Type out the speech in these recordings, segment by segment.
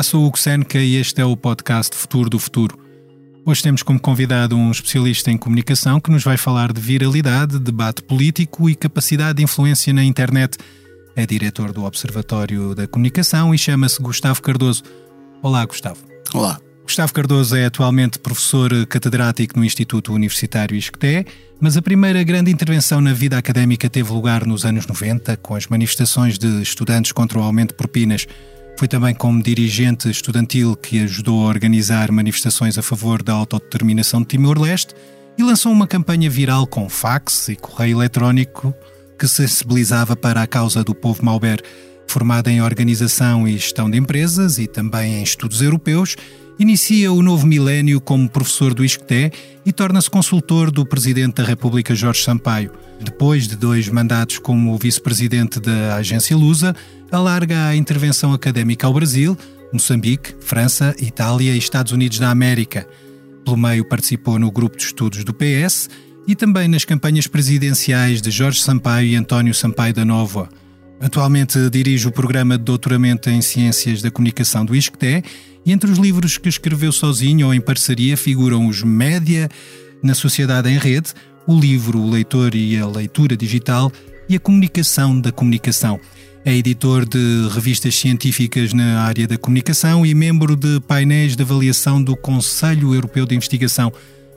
Olá, sou o Hugo Seneca e este é o podcast Futuro do Futuro. Hoje temos como convidado um especialista em comunicação que nos vai falar de viralidade, debate político e capacidade de influência na internet. É diretor do Observatório da Comunicação e chama-se Gustavo Cardoso. Olá, Gustavo. Olá. Gustavo Cardoso é atualmente professor catedrático no Instituto Universitário Isqueté, mas a primeira grande intervenção na vida académica teve lugar nos anos 90, com as manifestações de estudantes contra o aumento de propinas. Foi também como dirigente estudantil que ajudou a organizar manifestações a favor da autodeterminação de Timor-Leste e lançou uma campanha viral com fax e correio eletrónico que sensibilizava para a causa do povo Mauber. Formada em organização e gestão de empresas e também em estudos europeus, inicia o novo milénio como professor do ISCTE e torna-se consultor do Presidente da República Jorge Sampaio. Depois de dois mandatos como vice-presidente da agência Lusa, alarga a intervenção académica ao Brasil, Moçambique, França, Itália e Estados Unidos da América. Pelo meio participou no grupo de estudos do PS e também nas campanhas presidenciais de Jorge Sampaio e António Sampaio da Nova. Atualmente dirige o programa de doutoramento em Ciências da Comunicação do ISCTE e entre os livros que escreveu sozinho ou em parceria figuram os Média na Sociedade em Rede, o livro O Leitor e a Leitura Digital e a Comunicação da Comunicação. É editor de revistas científicas na área da comunicação e membro de painéis de avaliação do Conselho Europeu de Investigação.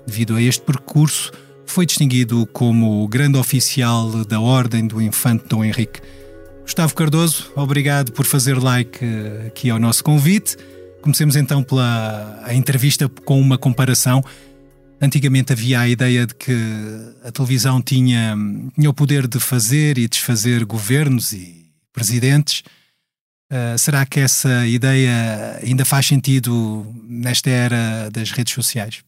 Devido a este percurso, foi distinguido como grande oficial da Ordem do Infante Dom Henrique. Gustavo Cardoso, obrigado por fazer like eh, aqui ao nosso convite. Comecemos então pela entrevista com uma comparação. Antigamente havia a ideia de que a televisão tinha, tinha o poder de fazer e desfazer governos e presidentes. Uh, será que essa ideia ainda faz sentido nesta era das redes sociais?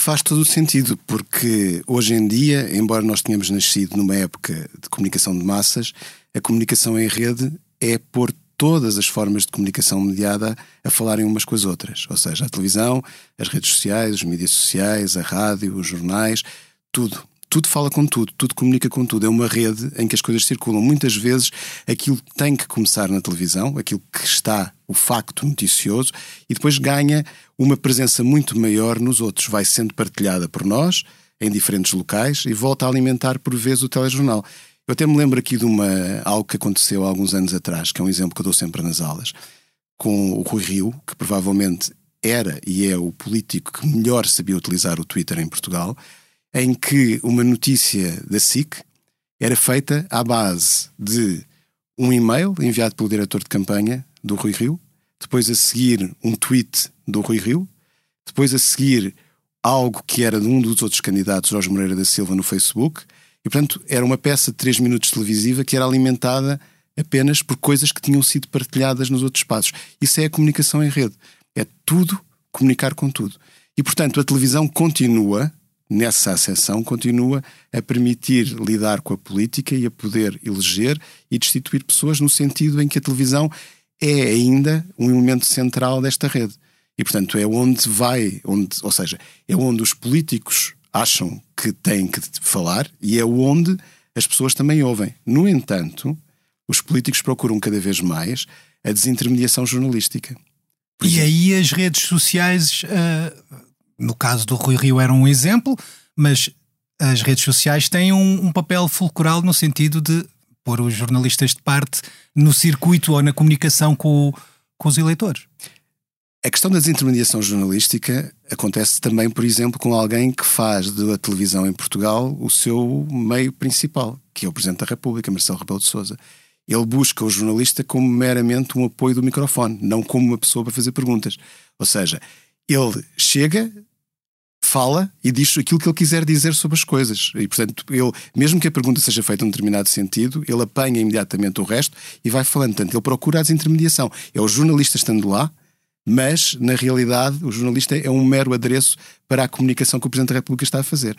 Faz todo o sentido, porque hoje em dia, embora nós tenhamos nascido numa época de comunicação de massas, a comunicação em rede é pôr todas as formas de comunicação mediada a falarem umas com as outras. Ou seja, a televisão, as redes sociais, os mídias sociais, a rádio, os jornais, tudo. Tudo fala com tudo, tudo comunica com tudo. É uma rede em que as coisas circulam. Muitas vezes aquilo tem que começar na televisão, aquilo que está, o facto noticioso, e depois ganha uma presença muito maior nos outros. Vai sendo partilhada por nós, em diferentes locais, e volta a alimentar por vezes o telejornal. Eu até me lembro aqui de uma, algo que aconteceu há alguns anos atrás, que é um exemplo que eu dou sempre nas aulas, com o Rui Rio, que provavelmente era e é o político que melhor sabia utilizar o Twitter em Portugal, em que uma notícia da SIC era feita à base de um e-mail enviado pelo diretor de campanha do Rui Rio, depois a seguir um tweet do Rui Rio, depois a seguir algo que era de um dos outros candidatos, Jorge Moreira da Silva, no Facebook, e, portanto, era uma peça de 3 minutos televisiva que era alimentada apenas por coisas que tinham sido partilhadas nos outros espaços. Isso é a comunicação em rede. É tudo comunicar com tudo. E, portanto, a televisão continua, nessa acessão, continua a permitir lidar com a política e a poder eleger e destituir pessoas no sentido em que a televisão é ainda um elemento central desta rede. E, portanto, é onde vai, onde, ou seja, é onde os políticos acham que têm que falar e é onde as pessoas também ouvem. No entanto, os políticos procuram cada vez mais a desintermediação jornalística. E aí as redes sociais, uh, no caso do Rui Rio era um exemplo, mas as redes sociais têm um, um papel fulcral no sentido de pôr os jornalistas de parte no circuito ou na comunicação com, com os eleitores. A questão da desintermediação jornalística acontece também, por exemplo, com alguém que faz da televisão em Portugal o seu meio principal, que é o Presidente da República, Marcelo Rebelo de Sousa. Ele busca o jornalista como meramente um apoio do microfone, não como uma pessoa para fazer perguntas. Ou seja, ele chega, fala e diz aquilo que ele quiser dizer sobre as coisas. E, portanto, ele, mesmo que a pergunta seja feita em um determinado sentido, ele apanha imediatamente o resto e vai falando. Portanto, ele procura a desintermediação. É o jornalista estando lá mas, na realidade, o jornalista é um mero adereço para a comunicação que o Presidente da República está a fazer.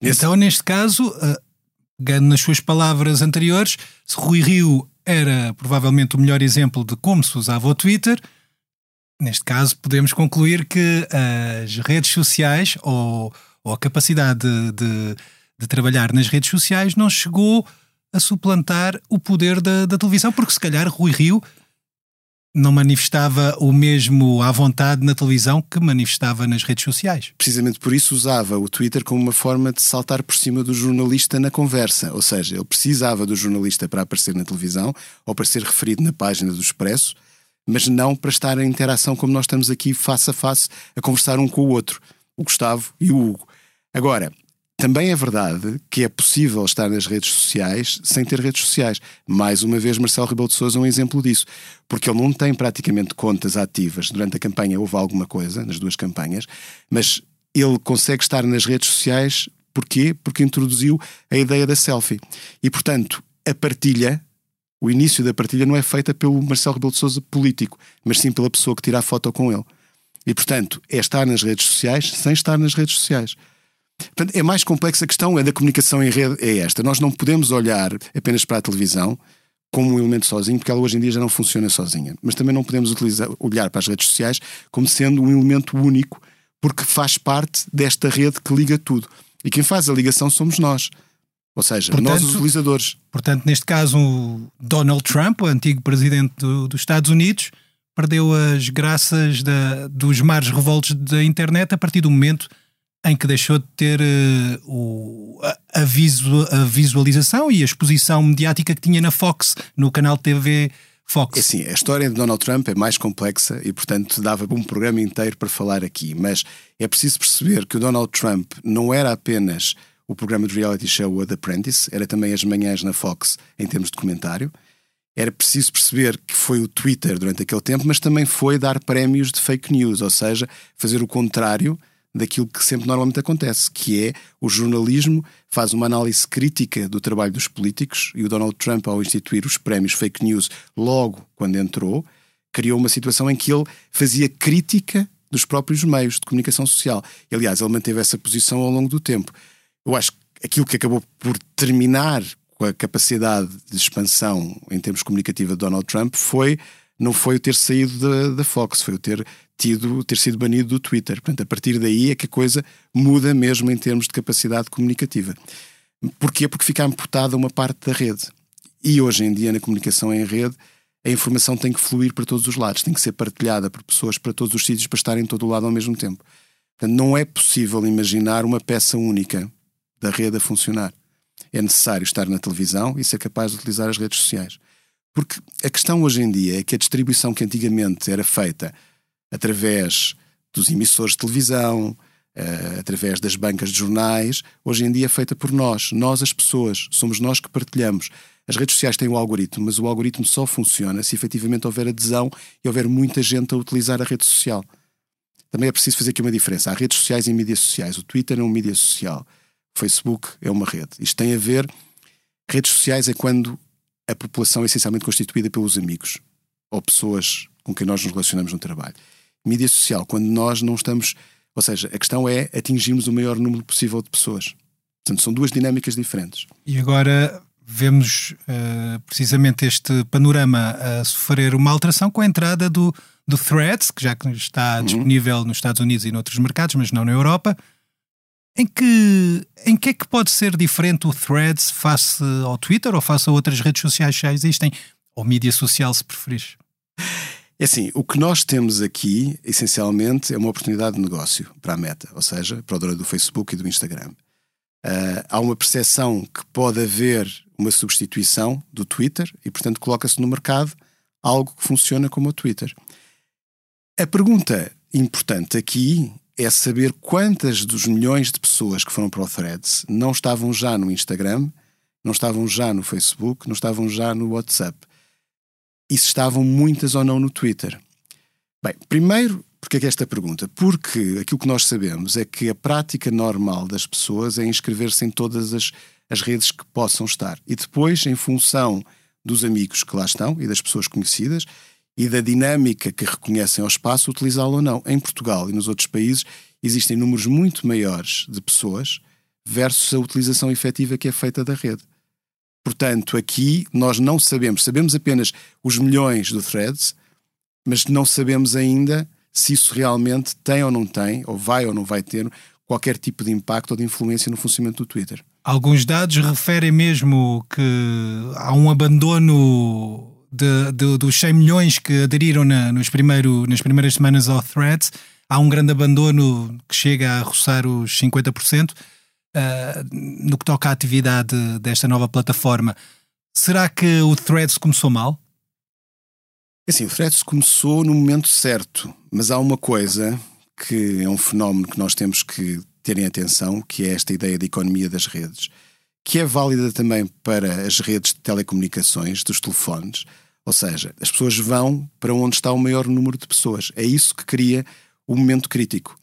Nesse... Então, neste caso, uh, nas suas palavras anteriores, Rui Rio era provavelmente o melhor exemplo de como se usava o Twitter, neste caso podemos concluir que as redes sociais ou, ou a capacidade de, de, de, trabalhar nas redes sociais não chegou a suplantar o poder da, da televisão, porque se calhar Rui Rio não manifestava o mesmo à vontade na televisão que manifestava nas redes sociais. Precisamente por isso usava o Twitter como uma forma de saltar por cima do jornalista na conversa. Ou seja, ele precisava do jornalista para aparecer na televisão ou para ser referido na página do Expresso, mas não para estar em interação como nós estamos aqui face a face a conversar um com o outro, o Gustavo e o Hugo. Agora, também é verdade que é possível estar nas redes sociais sem ter redes sociais. Mais uma vez, Marcelo Rebelo de Sousa é um exemplo disso. Porque ele não tem praticamente contas ativas. Durante a campanha houve alguma coisa, nas duas campanhas, mas ele consegue estar nas redes sociais. Porquê? Porque introduziu a ideia da selfie. E, portanto, a partilha, o início da partilha não é feita pelo Marcelo Rebelo de Sousa político, mas sim pela pessoa que tira a foto com ele. E, portanto, é estar nas redes sociais sem estar nas redes sociais. Portanto, é mais complexa a questão é da comunicação em rede, é esta. Nós não podemos olhar apenas para a televisão como um elemento sozinho, porque ela hoje em dia já não funciona sozinha. Mas também não podemos utilizar, olhar para as redes sociais como sendo um elemento único, porque faz parte desta rede que liga tudo. E quem faz a ligação somos nós. Ou seja, portanto, nós os utilizadores. Portanto, neste caso, o Donald Trump, o antigo presidente do, dos Estados Unidos, perdeu as graças da, dos mares revoltos da internet a partir do momento em que deixou de ter uh, o, a, visu, a, visualização e a exposição mediática que tinha na Fox, no canal TV Fox. É assim, a história de Donald Trump é mais complexa e, portanto, dava um programa inteiro para falar aqui. Mas é preciso perceber que o Donald Trump não era apenas o programa de reality show The Apprentice, era também as manhãs na Fox em termos de comentário. Era preciso perceber que foi o Twitter durante aquele tempo, mas também foi dar prémios de fake news, ou seja, fazer o contrário daquilo que sempre normalmente acontece, que é o jornalismo faz uma análise crítica do trabalho dos políticos e o Donald Trump, ao instituir os prémios fake news logo quando entrou, criou uma situação em que ele fazia crítica dos próprios meios de comunicação social. Aliás, ele manteve essa posição ao longo do tempo. Eu acho que aquilo que acabou por terminar com a capacidade de expansão em termos comunicativos de Donald Trump foi não foi o ter saído da, da Fox, foi o ter tido, ter sido banido do Twitter. Portanto, a partir daí é que a coisa muda mesmo em termos de capacidade comunicativa. Porquê? Porque fica amputada uma parte da rede. E hoje em dia, na comunicação em rede, a informação tem que fluir para todos os lados, tem que ser partilhada por pessoas para todos os sítios para estarem em todo o lado ao mesmo tempo. Portanto, não é possível imaginar uma peça única da rede a funcionar. É necessário estar na televisão e ser capaz de utilizar as redes sociais. Porque a questão hoje em dia é que a distribuição que antigamente era feita através dos emissores de televisão, uh, através das bancas de jornais, hoje em dia é feita por nós, nós as pessoas, somos nós que partilhamos. As redes sociais têm o algoritmo, mas o algoritmo só funciona se efetivamente houver adesão e houver muita gente a utilizar a rede social. Também é preciso fazer aqui uma diferença. Há redes sociais e mídias sociais. O Twitter é uma mídia social. Facebook é uma rede. Isto tem a ver. Redes sociais é quando a população é essencialmente constituída pelos amigos ou pessoas com quem nós nos relacionamos no trabalho. Mídia social, quando nós não estamos. Ou seja, a questão é atingirmos o maior número possível de pessoas. Portanto, são duas dinâmicas diferentes. E agora vemos uh, precisamente este panorama a sofrer uma alteração com a entrada do, do Threads, que já está uhum. disponível nos Estados Unidos e noutros mercados, mas não na Europa. Em que, em que é que pode ser diferente o Threads face ao Twitter ou face a outras redes sociais que já existem? Ou mídia social, se preferires? É assim, o que nós temos aqui, essencialmente, é uma oportunidade de negócio para a Meta, ou seja, para o dono do Facebook e do Instagram. Uh, há uma percepção que pode haver uma substituição do Twitter e, portanto, coloca-se no mercado algo que funciona como o Twitter. A pergunta importante aqui é saber quantas dos milhões de pessoas que foram para o Threads não estavam já no Instagram, não estavam já no Facebook, não estavam já no WhatsApp. E se estavam muitas ou não no Twitter. Bem, primeiro, porque é que esta pergunta? Porque aquilo que nós sabemos é que a prática normal das pessoas é inscrever-se em todas as, as redes que possam estar. E depois, em função dos amigos que lá estão e das pessoas conhecidas, e da dinâmica que reconhecem ao espaço, utilizá-lo ou não. Em Portugal e nos outros países existem números muito maiores de pessoas versus a utilização efetiva que é feita da rede. Portanto, aqui nós não sabemos, sabemos apenas os milhões do threads, mas não sabemos ainda se isso realmente tem ou não tem, ou vai ou não vai ter qualquer tipo de impacto ou de influência no funcionamento do Twitter. Alguns dados referem mesmo que há um abandono de, de, dos 100 milhões que aderiram na, nos primeiro, nas primeiras semanas ao Threads, há um grande abandono que chega a roçar os 50% uh, no que toca à atividade desta nova plataforma. Será que o Threads começou mal? É assim, o Threads começou no momento certo, mas há uma coisa que é um fenómeno que nós temos que ter em atenção, que é esta ideia de economia das redes, que é válida também para as redes de telecomunicações, dos telefones. Ou seja, as pessoas vão para onde está o maior número de pessoas. É isso que cria o momento crítico.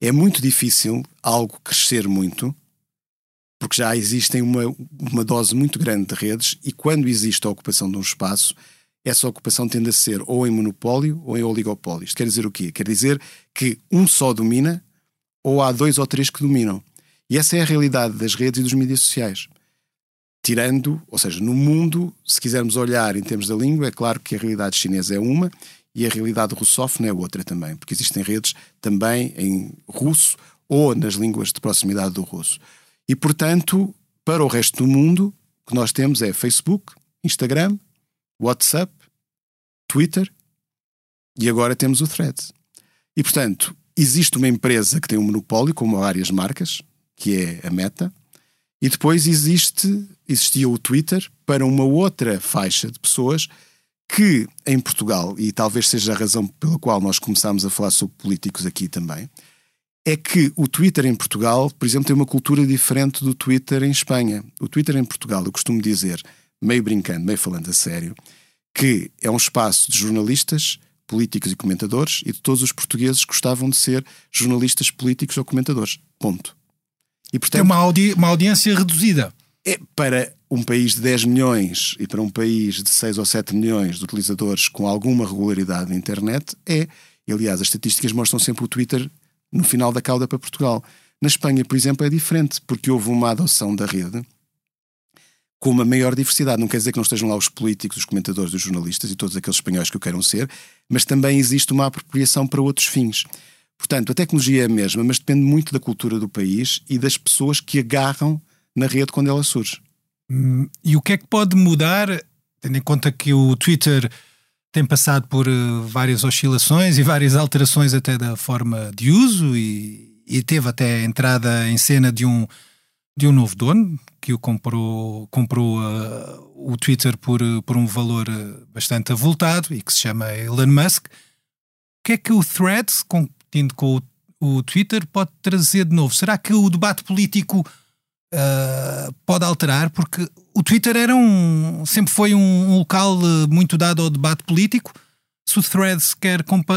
É muito difícil algo crescer muito, porque já existem uma, uma dose muito grande de redes, e quando existe a ocupação de um espaço, essa ocupação tende a ser ou em monopólio ou em oligopólio. Isto quer dizer o quê? Quer dizer que um só domina ou há dois ou três que dominam. E essa é a realidade das redes e dos mídias sociais. Tirando, ou seja, no mundo, se quisermos olhar em termos da língua, é claro que a realidade chinesa é uma e a realidade russófona é outra também, porque existem redes também em russo ou nas línguas de proximidade do russo. E, portanto, para o resto do mundo, o que nós temos é Facebook, Instagram, WhatsApp, Twitter e agora temos o Threads. E, portanto, existe uma empresa que tem um monopólio, como várias marcas, que é a Meta, e depois existe, existia o Twitter para uma outra faixa de pessoas que em Portugal, e talvez seja a razão pela qual nós começámos a falar sobre políticos aqui também, é que o Twitter em Portugal, por exemplo, tem uma cultura diferente do Twitter em Espanha. O Twitter em Portugal, eu costumo dizer, meio brincando, meio falando a sério, que é um espaço de jornalistas, políticos e comentadores e de todos os portugueses gostavam de ser jornalistas, políticos ou comentadores. Ponto. E, portanto, Tem uma, audi uma audiência reduzida. É para um país de 10 milhões e para um país de 6 ou 7 milhões de utilizadores com alguma regularidade na internet, é. Aliás, as estatísticas mostram sempre o Twitter no final da cauda para Portugal. Na Espanha, por exemplo, é diferente, porque houve uma adoção da rede com uma maior diversidade. Não quer dizer que não estejam lá os políticos, os comentadores, os jornalistas e todos aqueles espanhóis que o queiram ser, mas também existe uma apropriação para outros fins. Portanto, a tecnologia é a mesma, mas depende muito da cultura do país e das pessoas que agarram na rede quando ela surge. Hum, e o que é que pode mudar, tendo em conta que o Twitter tem passado por uh, várias oscilações e várias alterações até da forma de uso e, e teve até a entrada em cena de um de um novo dono que o comprou, comprou uh, o Twitter por, por um valor bastante avultado e que se chama Elon Musk. O que é que o Threads, competindo com o, o Twitter, pode trazer de novo? Será que o debate político uh, pode alterar? Porque o Twitter era um, sempre foi um, um local muito dado ao debate político. Se o Threads quer comp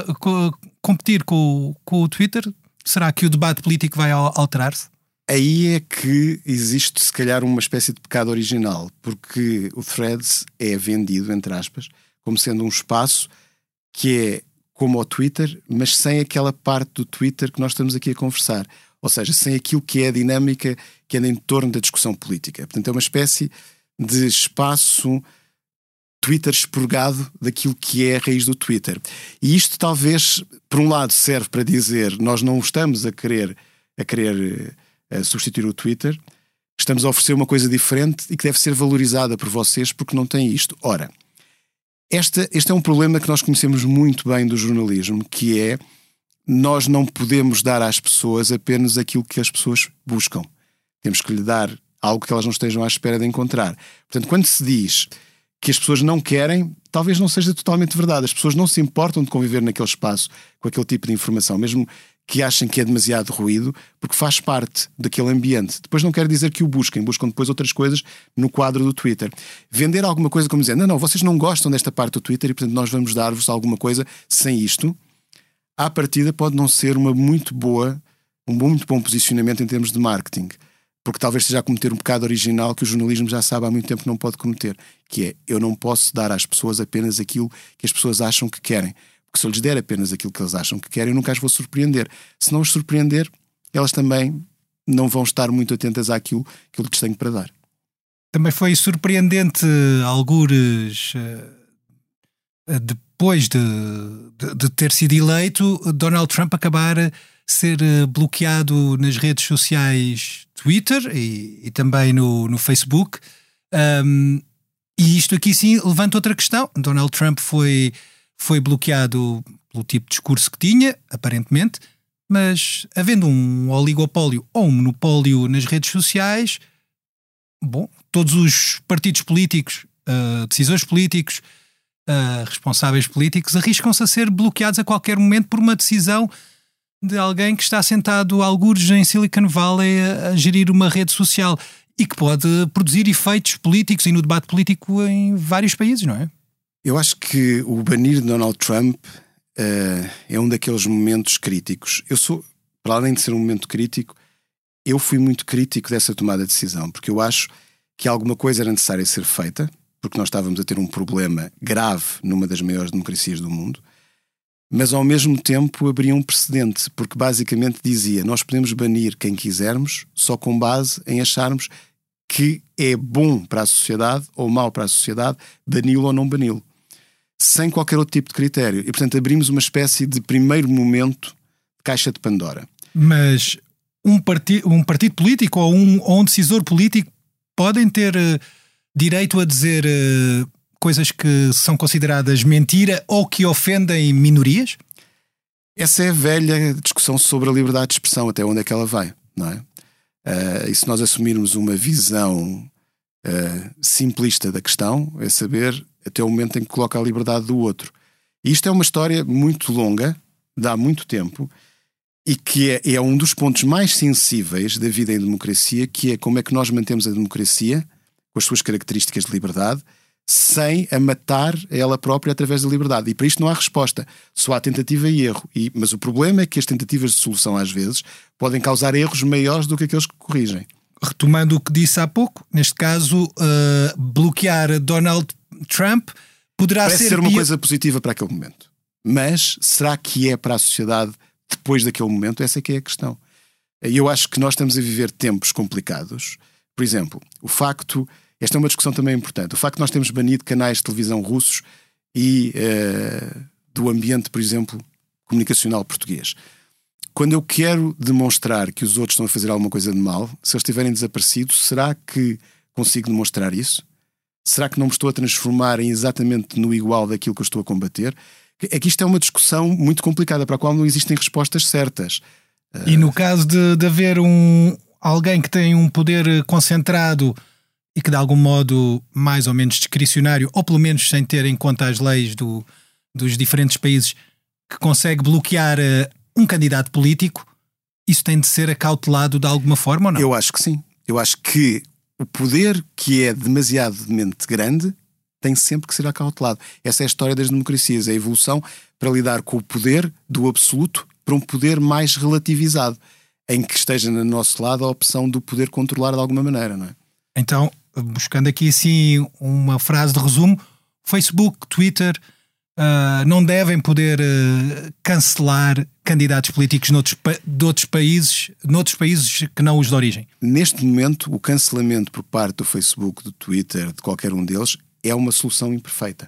competir com, com o Twitter, será que o debate político vai alterar-se? Aí é que existe, se calhar, uma espécie de pecado original, porque o Threads é vendido, entre aspas, como sendo um espaço que é como o Twitter, mas sem aquela parte do Twitter que nós estamos aqui a conversar. Ou seja, sem aquilo que é a dinâmica que anda em torno da discussão política. Portanto, é uma espécie de espaço Twitter expurgado daquilo que é a raiz do Twitter. E isto talvez, por um lado, serve para dizer nós não estamos a querer a querer substituir o Twitter. Estamos a oferecer uma coisa diferente e que deve ser valorizada por vocês porque não tem isto. Ora, este é um problema que nós conhecemos muito bem do jornalismo, que é nós não podemos dar às pessoas apenas aquilo que as pessoas buscam. Temos que lhe dar algo que elas não estejam à espera de encontrar. Portanto, quando se diz que as pessoas não querem, talvez não seja totalmente verdade. As pessoas não se importam de conviver naquele espaço com aquele tipo de informação, mesmo que achem que é demasiado ruído, porque faz parte daquele ambiente. Depois não quer dizer que o busquem, buscam depois outras coisas no quadro do Twitter. Vender alguma coisa como dizendo, não, não, vocês não gostam desta parte do Twitter e portanto nós vamos dar-vos alguma coisa sem isto, à partida pode não ser uma muito boa, um muito bom posicionamento em termos de marketing. Porque talvez esteja a cometer um pecado original que o jornalismo já sabe há muito tempo não pode cometer, que é eu não posso dar às pessoas apenas aquilo que as pessoas acham que querem porque se eu lhes der apenas aquilo que eles acham que querem, eu nunca as vou surpreender. Se não os surpreender, elas também não vão estar muito atentas àquilo que eu lhes tenho para dar. Também foi surpreendente, algures, eh, depois de, de, de, ter sido eleito, Donald Trump acabar ser eh, bloqueado nas redes sociais Twitter e, e também no, no Facebook. Um, E isto aqui sim levanta outra questão. Donald Trump foi, foi bloqueado pelo tipo de discurso que tinha, aparentemente, mas havendo um oligopólio ou um monopólio nas redes sociais, bom, todos os partidos políticos, uh, decisores políticos, uh, responsáveis políticos arriscam-se a ser bloqueados a qualquer momento por uma decisão de alguém que está sentado a algures em Silicon Valley a, a gerir uma rede social e que pode produzir efeitos políticos e no debate político em vários países, não é? Eu acho que o banir de Donald Trump uh, é um daqueles momentos críticos. Eu sou, para além de ser um momento crítico, eu fui muito crítico dessa tomada de decisão, porque eu acho que alguma coisa era necessária ser feita, porque nós estávamos a ter um problema grave numa das maiores democracias do mundo, mas ao mesmo tempo abria um precedente, porque basicamente dizia: nós podemos banir quem quisermos, só com base em acharmos que é bom para a sociedade ou mau para a sociedade, bani-lo ou não bani-lo, sem qualquer outro tipo de critério. E portanto abrimos uma espécie de primeiro momento de caixa de Pandora. Mas um, parti um partido político ou um, ou um decisor político podem ter. Uh direito a dizer uh, coisas que são consideradas mentira ou que ofendem minorias? Essa é a velha discussão sobre a liberdade de expressão, até onde é que ela vai, não é? Uh, e se nós assumirmos uma visão simplista da questão, é saber até o momento em que coloca a liberdade do outro. E isto é uma história muito longa, dá muito tempo, e que é, é um dos pontos mais sensíveis da vida em democracia, que é como é que nós mantemos a democracia com as suas características de liberdade, sem a matar ela própria através da liberdade. E para isto não há resposta, só há tentativa e erro. E, mas o problema é que as tentativas de solução, às vezes, podem causar erros maiores do que aqueles que corrigem. Retomando o que disse há pouco, neste caso, uh, bloquear Donald Trump poderá Parece ser, ser uma coisa positiva para aquele momento. Mas será que é para a sociedade depois daquele momento? Essa é que é a questão. E eu acho que nós estamos a viver tempos complicados. Por exemplo, o facto esta é uma discussão também importante. O facto de nós termos banido canais de televisão russos e uh, do ambiente, por exemplo, comunicacional português. Quando eu quero demonstrar que os outros estão a fazer alguma coisa de mal, se eles estiverem desaparecidos, será que consigo demonstrar isso? Será que não me estou a transformar em exatamente no igual daquilo que eu estou a combater? É que isto é uma discussão muito complicada para a qual não existem respostas certas. E no caso de, de haver um, alguém que tem um poder concentrado e que de algum modo mais ou menos discricionário, ou pelo menos sem ter em conta as leis do, dos diferentes países, que consegue bloquear uh, um candidato político, isso tem de ser acautelado de alguma forma ou não? Eu acho que sim. Eu acho que o poder que é demasiadamente grande tem sempre que ser acautelado. Essa é a história das democracias, a evolução para lidar com o poder do absoluto para um poder mais relativizado, em que esteja no nosso lado a opção do poder controlar de alguma maneira, não é? Então, buscando aqui assim uma frase de resumo, Facebook, Twitter uh, não devem poder uh, cancelar candidatos políticos noutros, de outros países, noutros países que não os de origem. Neste momento, o cancelamento por parte do Facebook, do Twitter, de qualquer um deles, é uma solução imperfeita.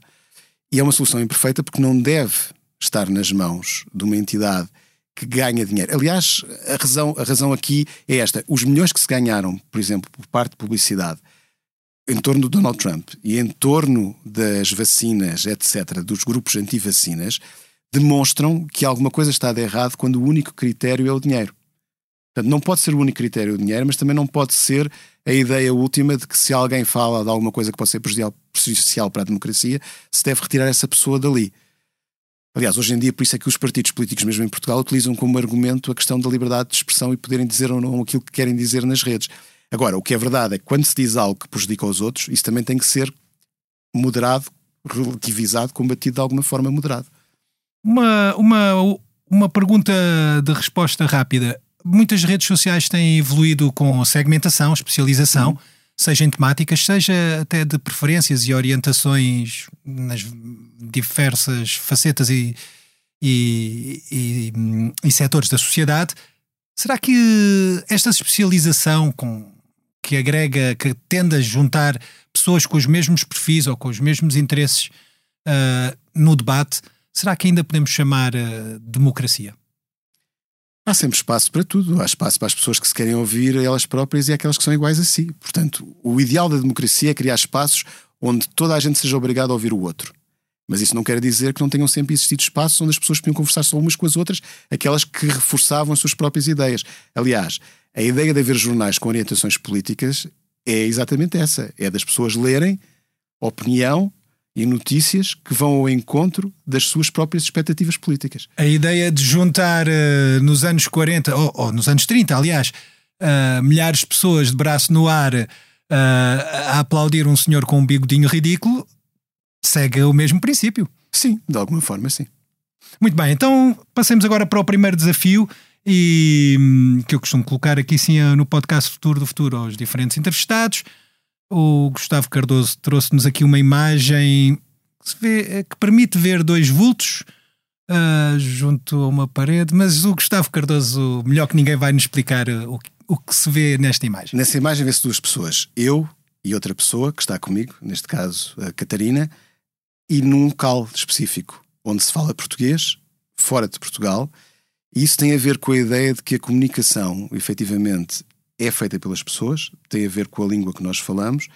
E é uma solução imperfeita porque não deve estar nas mãos de uma entidade que ganha dinheiro. Aliás, a razão, a razão aqui é esta: os milhões que se ganharam, por exemplo, por parte de publicidade, em torno do Donald Trump e em torno das vacinas, etc., dos grupos anti-vacinas, demonstram que alguma coisa está de errado quando o único critério é o dinheiro. Portanto, não pode ser o único critério o dinheiro, mas também não pode ser a ideia última de que se alguém fala de alguma coisa que pode ser prejudicial para a democracia, se deve retirar essa pessoa dali. Aliás, hoje em dia, por isso é que os partidos políticos, mesmo em Portugal, utilizam como argumento a questão da liberdade de expressão e poderem dizer ou não aquilo que querem dizer nas redes. Agora, o que é verdade é que quando se diz algo que prejudica os outros, isso também tem que ser moderado, relativizado, combatido de alguma forma moderado. Uma, uma, uma pergunta de resposta rápida. Muitas redes sociais têm evoluído com segmentação, especialização, uhum. seja em temáticas, seja até de preferências e orientações nas diversas facetas e, e, e, e setores da sociedade. Será que esta especialização com que agrega, que tende a juntar pessoas com os mesmos perfis ou com os mesmos interesses uh, no debate, será que ainda podemos chamar uh, democracia? Há sempre espaço para tudo. Há espaço para as pessoas que se querem ouvir elas próprias e aquelas que são iguais a si. Portanto, o ideal da democracia é criar espaços onde toda a gente seja obrigada a ouvir o outro. Mas isso não quer dizer que não tenham sempre existido espaços onde as pessoas podiam conversar só umas com as outras, aquelas que reforçavam as suas próprias ideias. Aliás, a ideia de haver jornais com orientações políticas é exatamente essa: é das pessoas lerem opinião e notícias que vão ao encontro das suas próprias expectativas políticas. A ideia de juntar uh, nos anos 40, ou, ou, nos anos 30, aliás, uh, milhares de pessoas de braço no ar uh, a aplaudir um senhor com um bigodinho ridículo, segue o mesmo princípio. Sim, de alguma forma, sim. Muito bem, então passemos agora para o primeiro desafio e hum, que eu costumo colocar aqui sim no podcast Futuro do Futuro aos diferentes entrevistados. O Gustavo Cardoso trouxe-nos aqui uma imagem que, vê, eh, que, permite ver dois vultos uh, junto a uma parede, mas o Gustavo Cardoso, melhor que ninguém, vai nos explicar eh, o, o que se vê nesta imagem. Nessa imagem vê-se duas pessoas, eu e outra pessoa que está comigo, neste caso a Catarina, e num local específico onde se fala português, fora de Portugal. E isso tem a ver com a ideia de que a comunicação, efetivamente, é feita pelas pessoas, tem a ver com a língua que nós falamos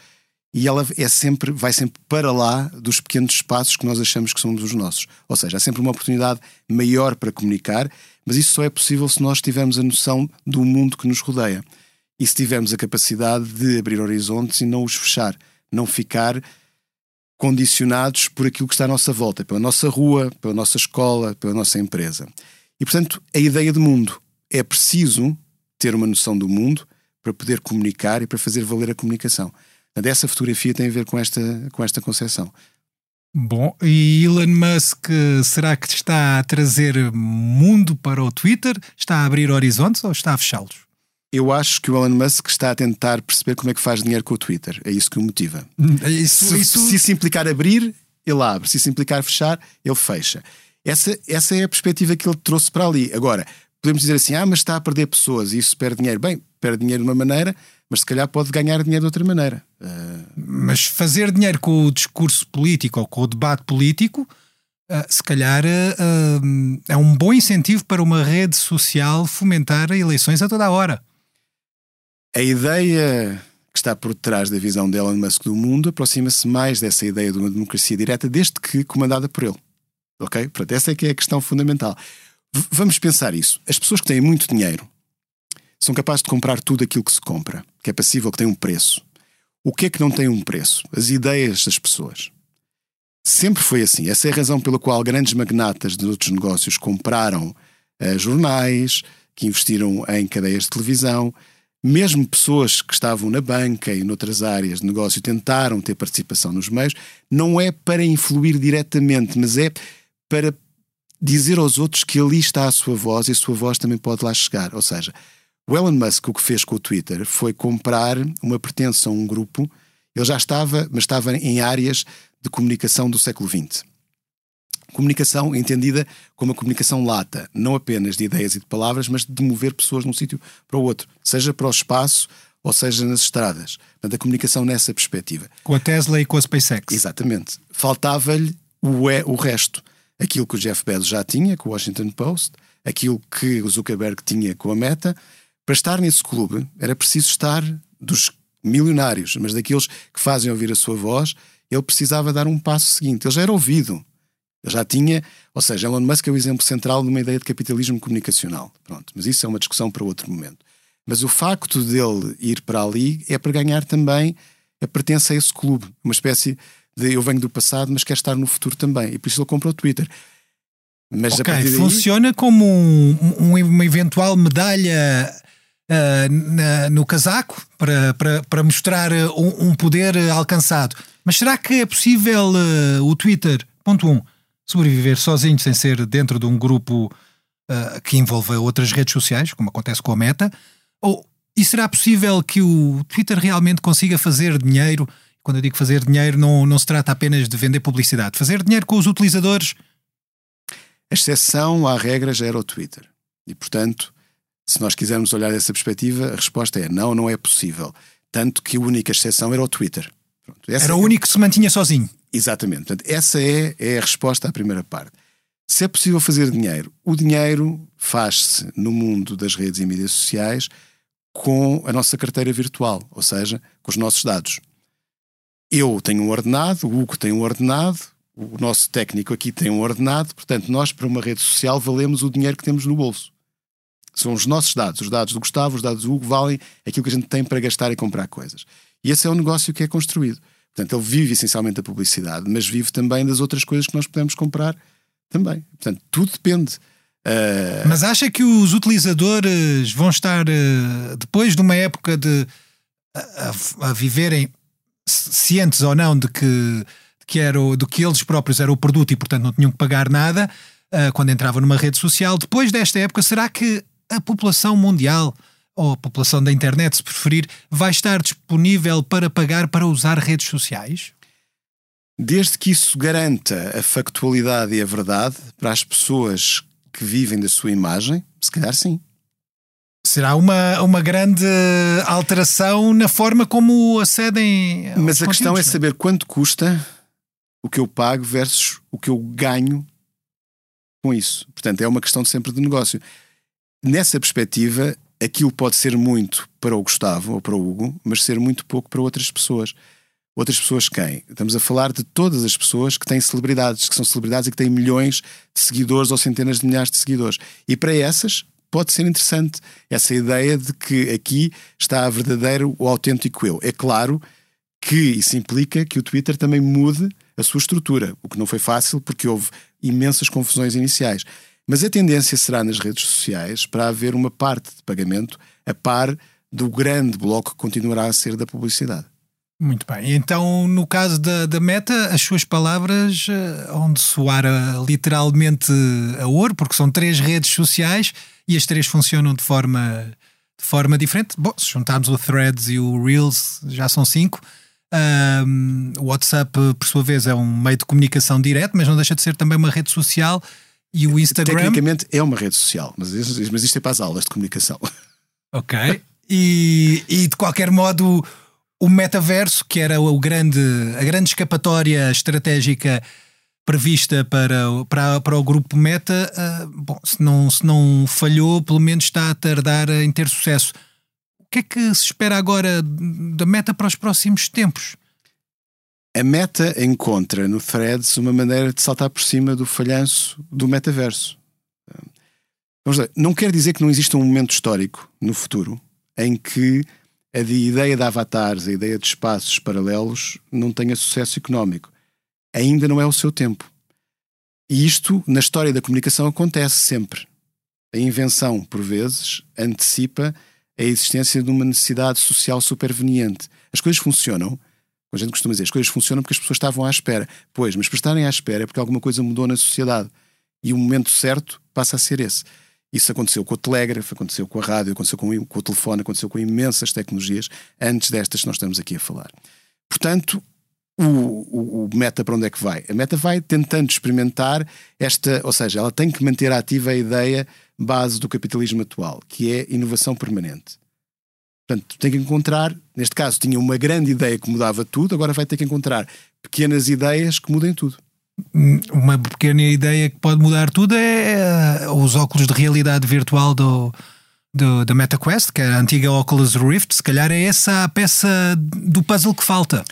e ela é sempre, vai sempre para lá dos pequenos espaços que nós achamos que são dos nossos. Ou seja, há sempre uma oportunidade maior para comunicar, mas isso só é possível se nós tivermos a noção do mundo que nos rodeia e se tivermos a capacidade de abrir horizontes e não os fechar, não ficar condicionados por aquilo que está à nossa volta, pela nossa rua, pela nossa escola, pela nossa empresa. E portanto, a ideia de mundo é preciso ter uma noção do mundo para poder comunicar e para fazer valer a comunicação. Portanto, essa fotografia tem a ver com esta, com esta concepção. Bom, e Elon Musk será que está a trazer mundo para o Twitter? Está a abrir horizontes ou está a fechá-los? Eu acho que o Elon Musk está a tentar perceber como é que faz dinheiro com o Twitter. É isso que o motiva. É isso, se, isso... se isso implicar abrir, ele abre. Se isso implicar fechar, ele fecha. Essa, essa é a perspectiva que ele trouxe para ali. Agora, podemos dizer assim: ah, mas está a perder pessoas e isso perde dinheiro. Bem, perde dinheiro de uma maneira, mas se calhar pode ganhar dinheiro de outra maneira. Uh... Mas fazer dinheiro com o discurso político ou com o debate político. Uh, se calhar uh, é um bom incentivo para uma rede social fomentar eleições a toda a hora. A ideia que está por trás da visão de Elon Musk do mundo aproxima-se mais dessa ideia de uma democracia direta, desde que comandada por ele. Ok? Portanto, essa é que é a questão fundamental. V vamos pensar isso. As pessoas que têm muito dinheiro são capazes de comprar tudo aquilo que se compra, que é passível, que tem um preço. O que é que não tem um preço? As ideias das pessoas. Sempre foi assim. Essa é a razão pela qual grandes magnatas de outros negócios compraram uh, jornais, que investiram em cadeias de televisão. Mesmo pessoas que estavam na banca e noutras áreas de negócio tentaram ter participação nos meios, não é para influir diretamente, mas é para dizer aos outros que ali está a sua voz e a sua voz também pode lá chegar. Ou seja, o Elon Musk o que fez com o Twitter foi comprar uma pertença a um grupo. Ele já estava, mas estava em áreas de comunicação do século XX. Comunicação entendida como a comunicação lata, não apenas de ideias e de palavras, mas de mover pessoas de um sítio para o outro, seja para o espaço ou seja nas estradas. Portanto, a comunicação nessa perspectiva. Com a Tesla e com a SpaceX. Exatamente. Faltava-lhe o, é, o resto aquilo que o Jeff Bezos já tinha com o Washington Post, aquilo que o Zuckerberg tinha com a Meta. Para estar nesse clube era preciso estar dos milionários, mas daqueles que fazem ouvir a sua voz, ele precisava dar um passo seguinte. Ele já era ouvido. Ele já tinha, ou seja, Elon Musk é o exemplo central de uma ideia de capitalismo comunicacional. Pronto, mas isso é uma discussão para outro momento. Mas o facto dele ir para ali é para ganhar também a pertença a esse clube, uma espécie de eu venho do passado, mas quero estar no futuro também. E por isso ele compra o Twitter. Mas okay, daí... funciona como um, um, uma eventual medalha uh, na, no casaco para, para, para mostrar uh, um, um, poder alcançado. Mas será que é possível uh, o Twitter, ponto 1, um, sobreviver sozinho sem ser dentro de um grupo que envolva outras redes sociais, como acontece com a Meta? Ou, e será possível que o Twitter realmente consiga fazer dinheiro quando eu digo fazer dinheiro, não, não se trata apenas de vender publicidade. Fazer dinheiro com os utilizadores. A exceção à regra já era o Twitter. E, portanto, se nós quisermos olhar dessa perspectiva, a resposta é não, não é possível. Tanto que a única exceção era o Twitter. Pronto, era o único que se mantinha sozinho. Exatamente. Portanto, essa é, é a resposta à primeira parte. Se é possível fazer dinheiro, o dinheiro faz-se no mundo das redes e mídias sociais com a nossa carteira virtual, ou seja, com os nossos dados. Eu tenho um ordenado, o Hugo tem um ordenado, o nosso técnico aqui tem um ordenado, portanto, nós, para uma rede social, valemos o dinheiro que temos no bolso. São os nossos dados, os dados do Gustavo, os dados do Hugo, valem aquilo que a gente tem para gastar e comprar coisas. E esse é o negócio que é construído. Portanto, ele vive essencialmente da publicidade, mas vive também das outras coisas que nós podemos comprar também. Portanto, tudo depende. Uh... Mas acha que os utilizadores vão estar, uh, depois de uma época de a, a viverem cientes ou não de que, de que, era o, de que eles próprios eram o produto e, portanto, não tinham que pagar nada uh, quando entravam numa rede social, depois desta época, será que a população mundial ou a população da internet, se preferir, vai estar disponível para pagar para usar redes sociais? Desde que isso garanta a factualidade e a verdade para as pessoas que vivem da sua imagem, se calhar sim. Será uma, uma grande alteração na forma como acedem. Mas a questão é, é saber quanto custa o que eu pago versus o que eu ganho com isso. Portanto, é uma questão sempre de negócio. Nessa perspectiva, aquilo pode ser muito para o Gustavo ou para o Hugo, mas ser muito pouco para outras pessoas. Outras pessoas quem? Estamos a falar de todas as pessoas que têm celebridades, que são celebridades e que têm milhões de seguidores ou centenas de milhares de seguidores. E para essas pode ser interessante essa ideia de que aqui está a verdadeiro, o autêntico eu. É claro que isso implica que o Twitter também mude a sua estrutura, o que não foi fácil porque houve imensas confusões iniciais. Mas a tendência será nas redes sociais para haver uma parte de pagamento a par do grande bloco que continuará a ser da publicidade. Muito bem. Então, no caso da, da Meta, as suas palavras uh, onde soar uh, literalmente a ouro, porque são três redes sociais e as três funcionam de forma, de forma diferente. Bom, se juntarmos o Threads e o Reels, já são cinco. Um, o WhatsApp, por sua vez, é um meio de comunicação direto, mas não deixa de ser também uma rede social. E o Instagram. Tecnicamente é uma rede social, mas, mas isto é para as aulas de comunicação. Ok. E, e de qualquer modo o metaverso, que era o grande, a grande escapatória estratégica prevista para, para, para o grupo Meta, uh, bom, se não, se não falhou, pelo menos está a tardar em ter sucesso. O que é que se espera agora da Meta para os próximos tempos? A Meta encontra no Threads uma maneira de saltar por cima do falhanço do metaverso. Vamos lá, não quer dizer que não exista um momento histórico no futuro em que a de ideia de avatares, a ideia de espaços paralelos, não tenha sucesso económico. Ainda não é o seu tempo. E isto, na história da comunicação, acontece sempre. A invenção, por vezes, antecipa a existência de uma necessidade social superveniente. As coisas funcionam, a gente costuma dizer, as coisas funcionam porque as pessoas estavam à espera. Pois, mas para estarem à espera é porque alguma coisa mudou na sociedade. E o momento certo passa a ser esse. Isso aconteceu com o telégrafo, aconteceu com a rádio, aconteceu com, com o telefone, aconteceu com imensas tecnologias antes destas que nós estamos aqui a falar. Portanto, o, o, o, meta para onde é que vai? A meta vai tentando experimentar esta, ou seja, ela tem que manter ativa a ideia base do capitalismo atual, que é inovação permanente. Portanto, tem que encontrar, neste caso, tinha uma grande ideia que mudava tudo, agora vai ter que encontrar pequenas ideias que mudem tudo uma pequena ideia que pode mudar tudo é, é os óculos de realidade virtual do, do, da MetaQuest, que é a antiga Oculus Rift. Se calhar é essa a peça do puzzle que falta.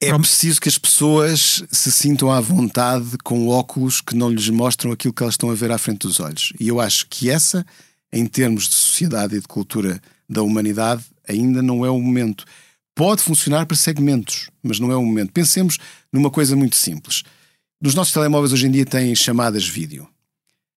É preciso que as pessoas se sintam à vontade com óculos que não lhes mostram aquilo que elas estão a ver à frente dos olhos. E eu acho que essa, em termos de sociedade e de cultura da humanidade, ainda não é o momento. Pode funcionar para segmentos, mas não é o momento. Pensemos numa coisa muito simples. Nos nossos telemóveis hoje em dia têm chamadas vídeo.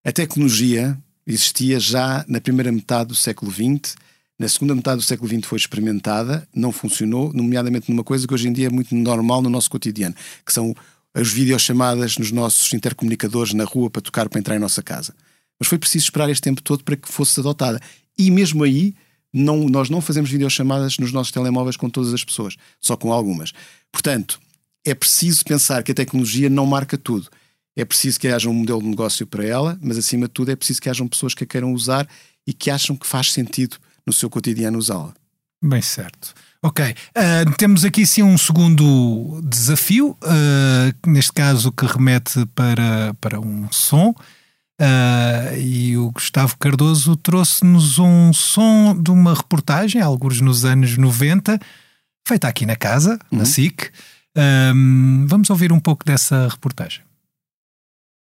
A tecnologia existia já na primeira metade do século XX, na segunda metade do século XX foi experimentada, não funcionou, nomeadamente numa coisa que hoje em dia é muito normal no nosso cotidiano, que são as videochamadas nos nossos intercomunicadores na rua para tocar para entrar em nossa casa. Mas foi preciso esperar este tempo todo para que fosse adotada. E mesmo aí, não, nós não fazemos videochamadas nos nossos telemóveis com todas as pessoas, só com algumas. Portanto, é preciso pensar que a tecnologia não marca tudo. É preciso que haja um modelo de negócio para ela, mas acima de tudo é preciso que hajam pessoas que a queiram usar e que acham que faz sentido no seu cotidiano usá-la. Bem certo. Ok, uh, temos aqui sim um segundo desafio, uh, neste caso que remete para, para um som. Uh, e o Gustavo Cardoso trouxe-nos um som de uma reportagem, alguns nos anos 90, feita aqui na casa, uhum. na SIC, Um, vamos ouvir um pouco dessa reportagem.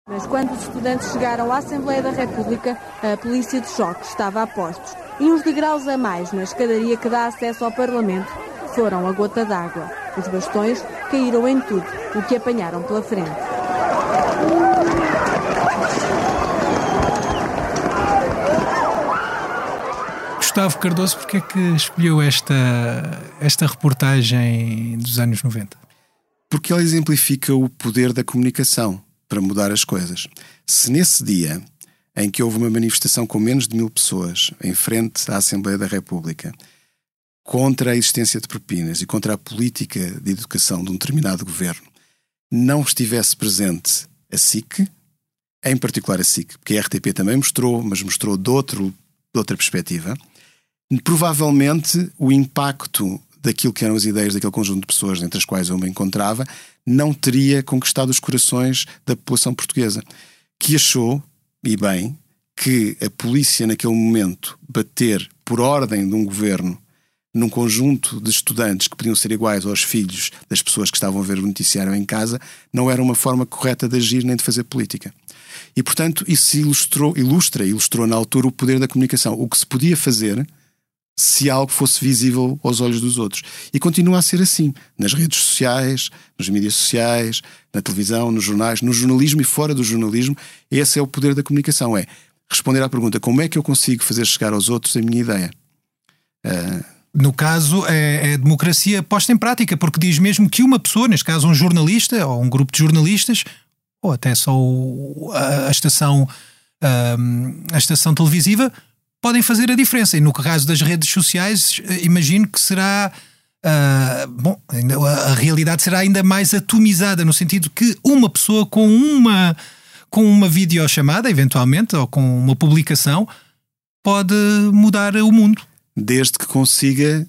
Mas quando os estudantes chegaram à Assembleia da República, a polícia de choque estava a postos. E uns degraus a mais na escadaria que dá acesso ao Parlamento foram a gota d'água. Os bastões caíram em tudo o que apanharam pela frente. Gustavo Cardoso, porque é que escolheu esta, esta reportagem dos anos 90? Porque ela exemplifica o poder da comunicação para mudar as coisas. Se nesse dia em que houve uma manifestação com menos de mil pessoas em frente à Assembleia da República contra a existência de propinas e contra a política de educação de um determinado governo, não estivesse presente a SIC, em particular a SIC, porque a RTP também mostrou, mas mostrou de, outro, de outra perspectiva, provavelmente o impacto daquilo que eram as ideias daquele conjunto de pessoas entre as quais eu me encontrava não teria conquistado os corações da população portuguesa, que achou, e bem, que a polícia naquele momento bater por ordem de um governo num conjunto de estudantes que podiam ser iguais aos filhos das pessoas que estavam a ver o noticiário em casa, não era uma forma correta de agir nem de fazer política. E, portanto, isso ilustrou, ilustra, ilustrou na altura o poder da comunicação. O que se podia fazer se algo fosse visível aos olhos dos outros. E continua a ser assim, nas redes sociais, nas mídias sociais, na televisão, nos jornais, no jornalismo e fora do jornalismo. Esse é o poder da comunicação, é responder à pergunta como é que eu consigo fazer chegar aos outros a minha ideia. Uh... No caso, é, é democracia posta em prática, porque diz mesmo que uma pessoa, neste caso um jornalista ou um grupo de jornalistas, ou até só a, a estação, a, a estação televisiva, podem fazer a diferença. E no caso das redes sociais, eh, imagino que será. Uh, bom, a realidade será ainda mais atomizada, no sentido que uma pessoa com uma, com uma videochamada, eventualmente, ou com uma publicação, pode mudar o mundo. Desde que consiga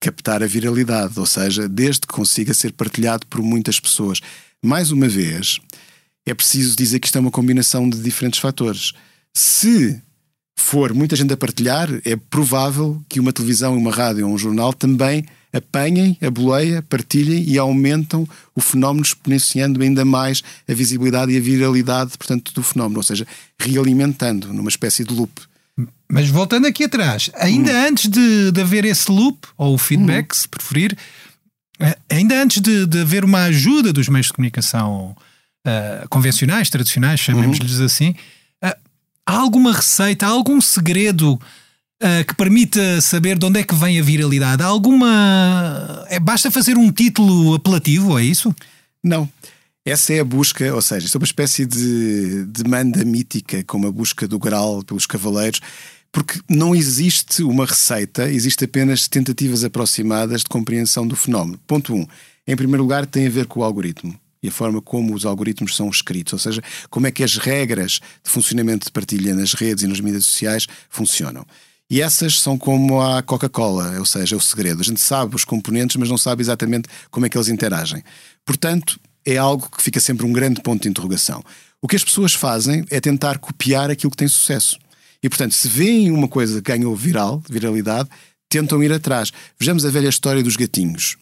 captar a viralidade, ou seja, desde que consiga ser partilhado por muitas pessoas. Mais uma vez, é preciso dizer que isto é uma combinação de diferentes fatores. Se for muita gente a partilhar, é provável que uma televisão, uma rádio ou um jornal também apanhem a boleia, partilhem e aumentam o fenómeno, exponenciando ainda mais a visibilidade e a viralidade, portanto, do fenómeno, ou seja, realimentando numa espécie de loop. Mas voltando aqui atrás, ainda hum. antes de, de haver esse loop, ou o feedback, hum. se preferir, eh, ainda antes de, de haver uma ajuda dos meios de comunicação uh, convencionais, tradicionais, chamemos-lhes uhum. assim, Há alguma receita, há algum segredo uh, que permita saber de onde é que vem a viralidade? Há alguma. É, basta fazer um título apelativo, é isso? Não. Essa é a busca, ou seja, é uma espécie de demanda mítica, como a busca do Graal pelos cavaleiros, porque não existe uma receita, existe apenas tentativas aproximadas de compreensão do fenómeno. Ponto 1. Um, em primeiro lugar, tem a ver com o algoritmo e a forma como os algoritmos são escritos, ou seja, como é que as regras de funcionamento de partilha nas redes e nas mídias sociais funcionam. E essas são como a Coca-Cola, ou seja, é o segredo. A gente sabe os componentes, mas não sabe exatamente como é que eles interagem. Portanto, é algo que fica sempre um grande ponto de interrogação. O que as pessoas fazem é tentar copiar aquilo que tem sucesso. E, portanto, se veem uma coisa que ganhou viral, viralidade, tentam ir atrás. Vejamos a velha história dos gatinhos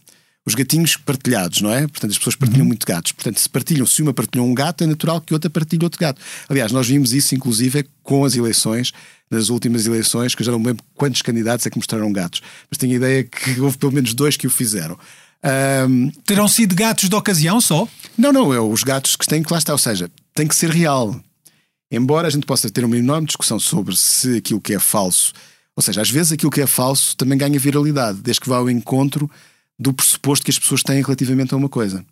os gatinhos partilhados, não é? Portanto, as pessoas partilham uhum. muito gatos. Portanto, se partilham, se uma partilhou um gato, é natural que outra partilhe outro gato. Aliás, nós vimos isso, inclusive, com as eleições, nas últimas eleições, que eu já não me lembro quantos candidatos é que mostraram gatos, mas tenho a ideia que houve pelo menos dois que o fizeram. Um... Terão sido gatos de ocasião só? Não, não, é os gatos que têm que lá estar, ou seja, tem que ser real. Embora a gente possa ter uma enorme discussão sobre se aquilo que é falso, ou seja, às vezes aquilo que é falso também ganha viralidade, desde que vá ao encontro do pressuposto que as pessoas têm relativamente a uma coisa.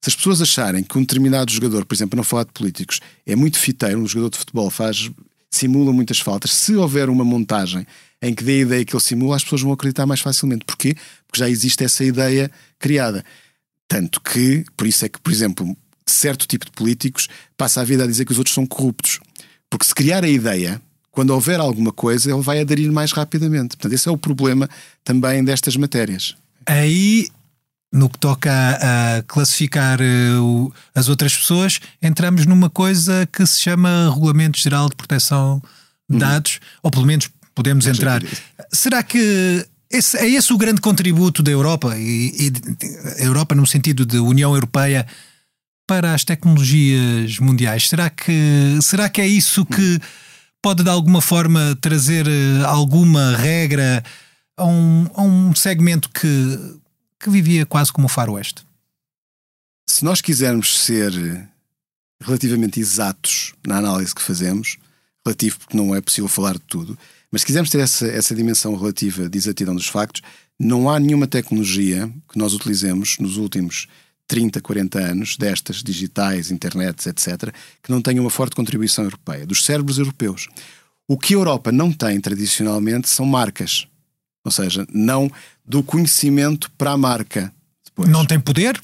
Se as pessoas acharem que um determinado jogador, por exemplo, não falar de políticos, é muito fiteiro, um jogador de futebol faz, simula muitas faltas, se houver uma montagem em que dê a ideia que ele simula, as pessoas vão acreditar mais facilmente. Porquê? Porque já existe essa ideia criada. Tanto que, por isso é que, por exemplo, certo tipo de políticos passa a vida a dizer que os outros são corruptos. Porque se criar a ideia, quando houver alguma coisa, ele vai aderir mais rapidamente. Portanto, esse é o problema também destas matérias. Aí, no que toca a, a classificar uh, as outras pessoas, entramos numa coisa que se chama Regulamento Geral de Proteção de uhum. Dados, ou pelo menos podemos entrar. Será que esse, é esse o grande contributo da Europa, e, e a Europa no sentido de União Europeia para as tecnologias mundiais. Será que, será que é isso que pode de alguma forma trazer eh, alguma regra a um, a um segmento que, que vivia quase como o faroeste? Se nós quisermos ser relativamente exatos na análise que fazemos, relativo porque não é possível falar de tudo, mas se quisermos ter essa, essa dimensão relativa de exatidão dos factos, não há nenhuma tecnologia que nós utilizemos nos últimos 30, 40 anos, destas digitais, internets, etc., que não tenha uma forte contribuição europeia, dos cérebros europeus. O que a Europa não tem tradicionalmente são marcas. Ou seja, não do conhecimento para a marca. Depois. Não tem poder?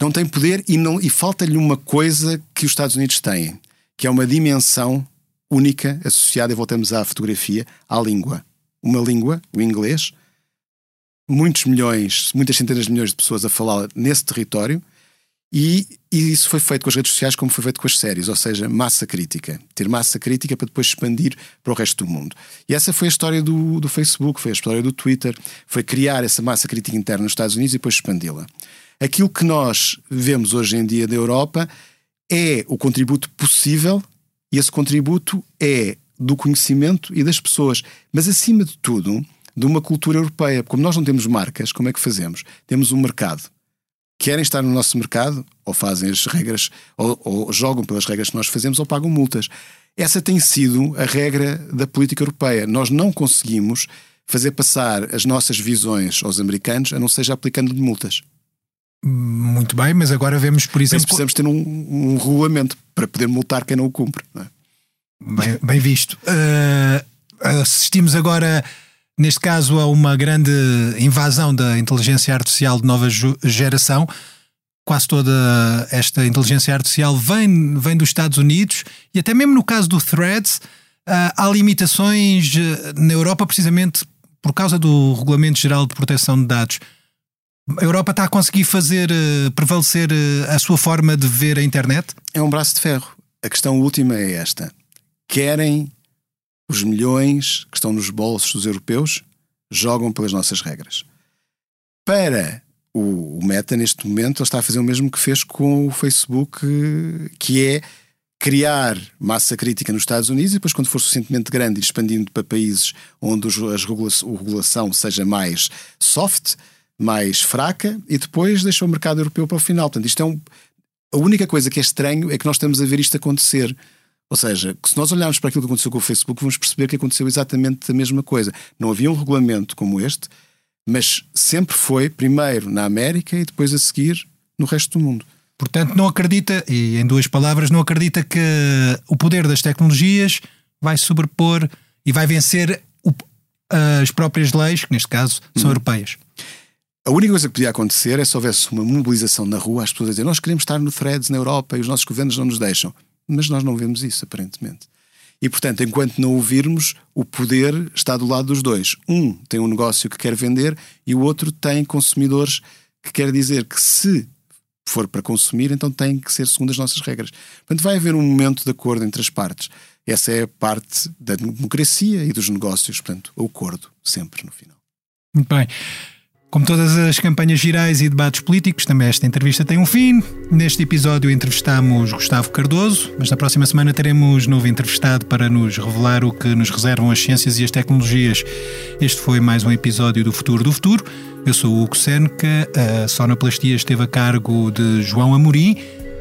Não tem poder e, não, e falta-lhe uma coisa que os Estados Unidos têm, que é uma dimensão única associada, e voltamos à fotografia, à língua. Uma língua, o inglês, muitos milhões, muitas centenas de milhões de pessoas a falar nesse território, e, e, isso foi feito com as redes sociais como foi feito com as séries, ou seja, massa crítica. Ter massa crítica para depois expandir para o resto do mundo. E essa foi a história do, do Facebook, foi a história do Twitter, foi criar essa massa crítica interna nos Estados Unidos e depois expandi-la. Aquilo que nós vemos hoje em dia da Europa é o contributo possível e esse contributo é do conhecimento e das pessoas, mas acima de tudo, de uma cultura europeia. Como nós não temos marcas, como é que fazemos? Temos um mercado. Querem estar no nosso mercado, ou fazem as regras, ou, ou jogam pelas regras que nós fazemos, ou pagam multas. Essa tem sido a regra da política europeia. Nós não conseguimos fazer passar as nossas visões aos americanos a não seja aplicando multas. Muito bem, mas agora vemos, por exemplo. Mas precisamos ter um, um regulamento para poder multar quem não o cumpre. Não é? bem, bem, visto. Uh, assistimos agora, neste caso, a uma grande invasão da inteligência artificial de nova geração. Quase toda esta inteligência artificial vem, vem dos Estados Unidos e, até mesmo no caso do Threads, uh, há limitações uh, na Europa, precisamente por causa do Regulamento Geral de Proteção de Dados. A Europa está a conseguir fazer uh, prevalecer uh, a sua forma de ver a internet? É um braço de ferro. A questão última é esta: querem os milhões que estão nos bolsos dos europeus jogam pelas nossas regras. Para o, Meta, neste momento, ele está a fazer o mesmo que fez com o Facebook, que é criar massa crítica nos Estados Unidos e depois, quando for suficientemente grande, expandindo para países onde as regula a regulação seja mais soft, mais fraca e depois deixou o mercado europeu para o final. Portanto, isto é um. A única coisa que é estranho é que nós estamos a ver isto acontecer. Ou seja, se nós olharmos para aquilo que aconteceu com o Facebook, vamos perceber que aconteceu exatamente a mesma coisa. Não havia um regulamento como este, mas sempre foi primeiro na América e depois a seguir no resto do mundo. Portanto, não acredita, e em duas palavras, não acredita que o poder das tecnologias vai sobrepor e vai vencer o, as próprias leis, que neste caso são hum. europeias. A única coisa que podia acontecer é se houvesse uma mobilização na rua, as pessoas a dizer nós queremos estar no Threads na Europa e os nossos governos não nos deixam. Mas nós não vemos isso, aparentemente. E, portanto, enquanto não ouvirmos, o poder está do lado dos dois. Um tem um negócio que quer vender e o outro tem consumidores que quer dizer que se for para consumir, então tem que ser segundo as nossas regras. Portanto, vai haver um momento de acordo entre as partes. Essa é a parte da democracia e dos negócios, portanto, o acordo, sempre no final. Muito bem. Como todas as campanhas girais e debates políticos, também esta entrevista tem um fim. Neste episódio entrevistamos Gustavo Cardoso, mas na próxima semana teremos novo entrevistado para nos revelar o que nos reservam as ciências e as tecnologias. Este foi mais um episódio do Futuro do Futuro. Eu sou o Hugo Seneca, a sonoplastia esteve a cargo de João Amorim.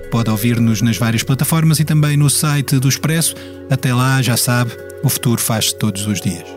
Pode ouvir-nos nas várias plataformas e também no site do Expresso. Até lá, já sabe, o futuro faz-se todos os dias.